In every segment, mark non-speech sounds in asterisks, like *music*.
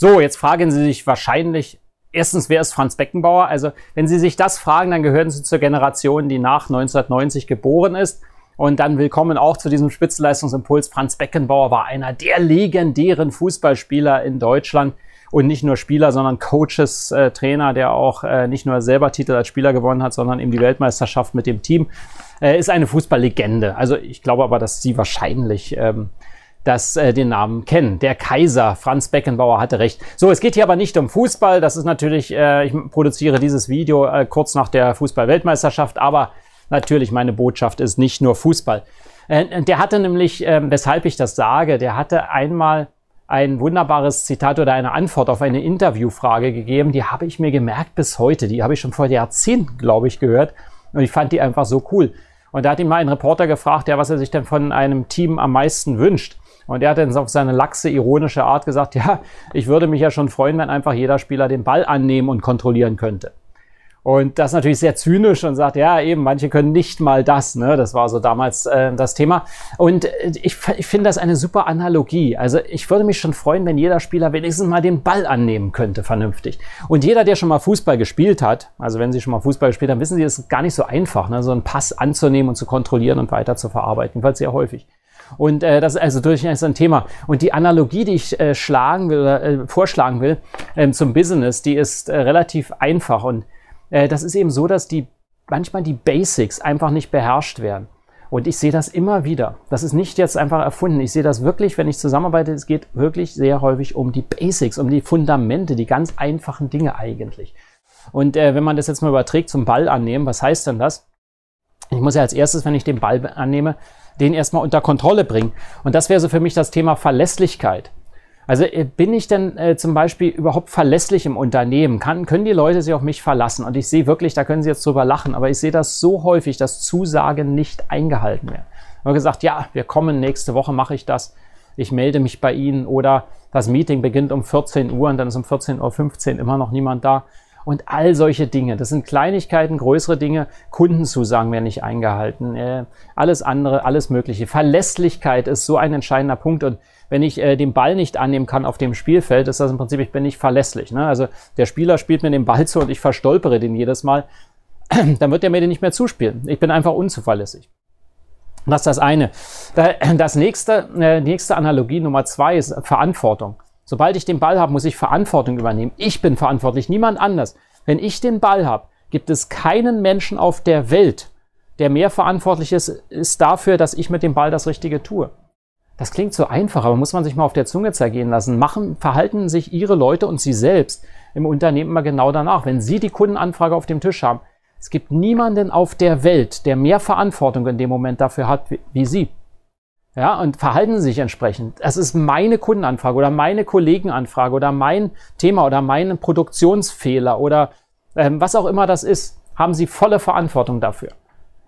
So, jetzt fragen Sie sich wahrscheinlich, erstens, wer ist Franz Beckenbauer? Also, wenn Sie sich das fragen, dann gehören Sie zur Generation, die nach 1990 geboren ist. Und dann willkommen auch zu diesem Spitzenleistungsimpuls. Franz Beckenbauer war einer der legendären Fußballspieler in Deutschland. Und nicht nur Spieler, sondern Coaches, äh, Trainer, der auch äh, nicht nur selber Titel als Spieler gewonnen hat, sondern eben die Weltmeisterschaft mit dem Team. Äh, ist eine Fußballlegende. Also ich glaube aber, dass Sie wahrscheinlich ähm, das äh, den Namen kennen. Der Kaiser, Franz Beckenbauer, hatte recht. So, es geht hier aber nicht um Fußball. Das ist natürlich, äh, ich produziere dieses Video äh, kurz nach der Fußball-Weltmeisterschaft, aber natürlich, meine Botschaft ist nicht nur Fußball. Äh, der hatte nämlich, äh, weshalb ich das sage, der hatte einmal ein wunderbares Zitat oder eine Antwort auf eine Interviewfrage gegeben. Die habe ich mir gemerkt bis heute. Die habe ich schon vor Jahrzehnten, glaube ich, gehört. Und ich fand die einfach so cool. Und da hat ihn mal ein Reporter gefragt, ja, was er sich denn von einem Team am meisten wünscht. Und er hat dann auf seine laxe, ironische Art gesagt, ja, ich würde mich ja schon freuen, wenn einfach jeder Spieler den Ball annehmen und kontrollieren könnte. Und das natürlich sehr zynisch und sagt, ja, eben, manche können nicht mal das. Ne? Das war so damals äh, das Thema. Und äh, ich, ich finde das eine super Analogie. Also ich würde mich schon freuen, wenn jeder Spieler wenigstens mal den Ball annehmen könnte, vernünftig. Und jeder, der schon mal Fußball gespielt hat, also wenn Sie schon mal Fußball gespielt haben, wissen Sie, es ist gar nicht so einfach, ne? so einen Pass anzunehmen und zu kontrollieren und weiter zu verarbeiten, weil sehr häufig. Und äh, das ist also durchaus ein Thema. Und die Analogie, die ich äh, schlagen will äh, vorschlagen will ähm, zum Business, die ist äh, relativ einfach. Und äh, das ist eben so, dass die manchmal die Basics einfach nicht beherrscht werden. Und ich sehe das immer wieder. Das ist nicht jetzt einfach erfunden. Ich sehe das wirklich, wenn ich zusammenarbeite, es geht wirklich sehr häufig um die Basics, um die Fundamente, die ganz einfachen Dinge eigentlich. Und äh, wenn man das jetzt mal überträgt zum Ball annehmen, was heißt denn das? Ich muss ja als erstes, wenn ich den Ball annehme, den erstmal unter Kontrolle bringen. Und das wäre so für mich das Thema Verlässlichkeit. Also äh, bin ich denn äh, zum Beispiel überhaupt verlässlich im Unternehmen? Kann, können die Leute sich auf mich verlassen? Und ich sehe wirklich, da können sie jetzt drüber lachen, aber ich sehe das so häufig, dass Zusagen nicht eingehalten werden. Habe gesagt, ja, wir kommen nächste Woche, mache ich das. Ich melde mich bei Ihnen oder das Meeting beginnt um 14 Uhr und dann ist um 14.15 Uhr immer noch niemand da und all solche Dinge. Das sind Kleinigkeiten, größere Dinge. Kundenzusagen werden nicht eingehalten. Äh, alles andere, alles Mögliche. Verlässlichkeit ist so ein entscheidender Punkt. Und wenn ich äh, den Ball nicht annehmen kann auf dem Spielfeld, ist das im Prinzip, ich bin nicht verlässlich. Ne? Also der Spieler spielt mir den Ball zu und ich verstolpere den jedes Mal. *clears throat* Dann wird er mir den nicht mehr zuspielen. Ich bin einfach unzuverlässig. Das ist das eine. Das nächste, äh, nächste Analogie Nummer zwei ist Verantwortung. Sobald ich den Ball habe, muss ich Verantwortung übernehmen. Ich bin verantwortlich, niemand anders. Wenn ich den Ball habe, gibt es keinen Menschen auf der Welt, der mehr verantwortlich ist, ist dafür, dass ich mit dem Ball das Richtige tue. Das klingt so einfach, aber muss man sich mal auf der Zunge zergehen lassen. Machen, verhalten sich Ihre Leute und Sie selbst im Unternehmen immer genau danach. Wenn Sie die Kundenanfrage auf dem Tisch haben, es gibt niemanden auf der Welt, der mehr Verantwortung in dem Moment dafür hat wie, wie Sie. Ja, und verhalten sich entsprechend. Das ist meine Kundenanfrage oder meine Kollegenanfrage oder mein Thema oder mein Produktionsfehler oder ähm, was auch immer das ist, haben sie volle Verantwortung dafür.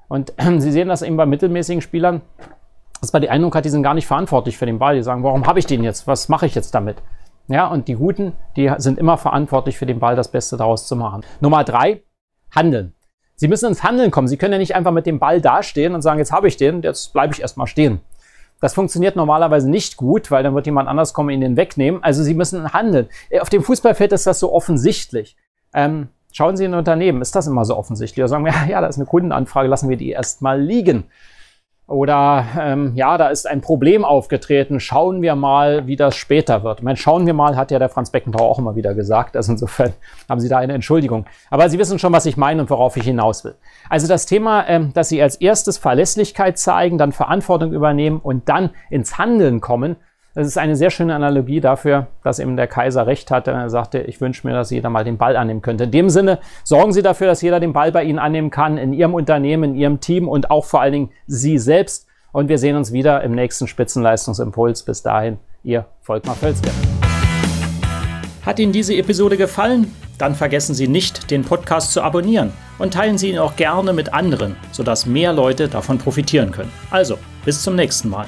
Und äh, *clears throat* Sie sehen das eben bei mittelmäßigen Spielern, dass man die Eindruck hat, die sind gar nicht verantwortlich für den Ball. Die sagen, warum habe ich den jetzt? Was mache ich jetzt damit? Ja, und die Guten, die sind immer verantwortlich für den Ball, das Beste daraus zu machen. Nummer drei, handeln. Sie müssen ins Handeln kommen. Sie können ja nicht einfach mit dem Ball dastehen und sagen, jetzt habe ich den, jetzt bleibe ich erstmal stehen. Das funktioniert normalerweise nicht gut, weil dann wird jemand anders kommen ihn den wegnehmen. Also sie müssen handeln. Auf dem Fußballfeld ist das so offensichtlich. Ähm, schauen Sie in ein Unternehmen, ist das immer so offensichtlich? Oder sagen wir, *laughs* ja, da ist eine Kundenanfrage, lassen wir die erstmal liegen. Oder ähm, ja, da ist ein Problem aufgetreten, schauen wir mal, wie das später wird. Ich meine, schauen wir mal, hat ja der Franz Beckenbauer auch immer wieder gesagt. Also insofern *laughs* haben Sie da eine Entschuldigung. Aber Sie wissen schon, was ich meine und worauf ich hinaus will. Also das Thema, ähm, dass Sie als erstes Verlässlichkeit zeigen, dann Verantwortung übernehmen und dann ins Handeln kommen, das ist eine sehr schöne Analogie dafür, dass eben der Kaiser recht hatte. Er sagte, ich wünsche mir, dass jeder mal den Ball annehmen könnte. In dem Sinne, sorgen Sie dafür, dass jeder den Ball bei Ihnen annehmen kann, in Ihrem Unternehmen, in Ihrem Team und auch vor allen Dingen Sie selbst. Und wir sehen uns wieder im nächsten Spitzenleistungsimpuls. Bis dahin, Ihr Volkmar Völzke. Hat Ihnen diese Episode gefallen? Dann vergessen Sie nicht, den Podcast zu abonnieren und teilen Sie ihn auch gerne mit anderen, sodass mehr Leute davon profitieren können. Also, bis zum nächsten Mal.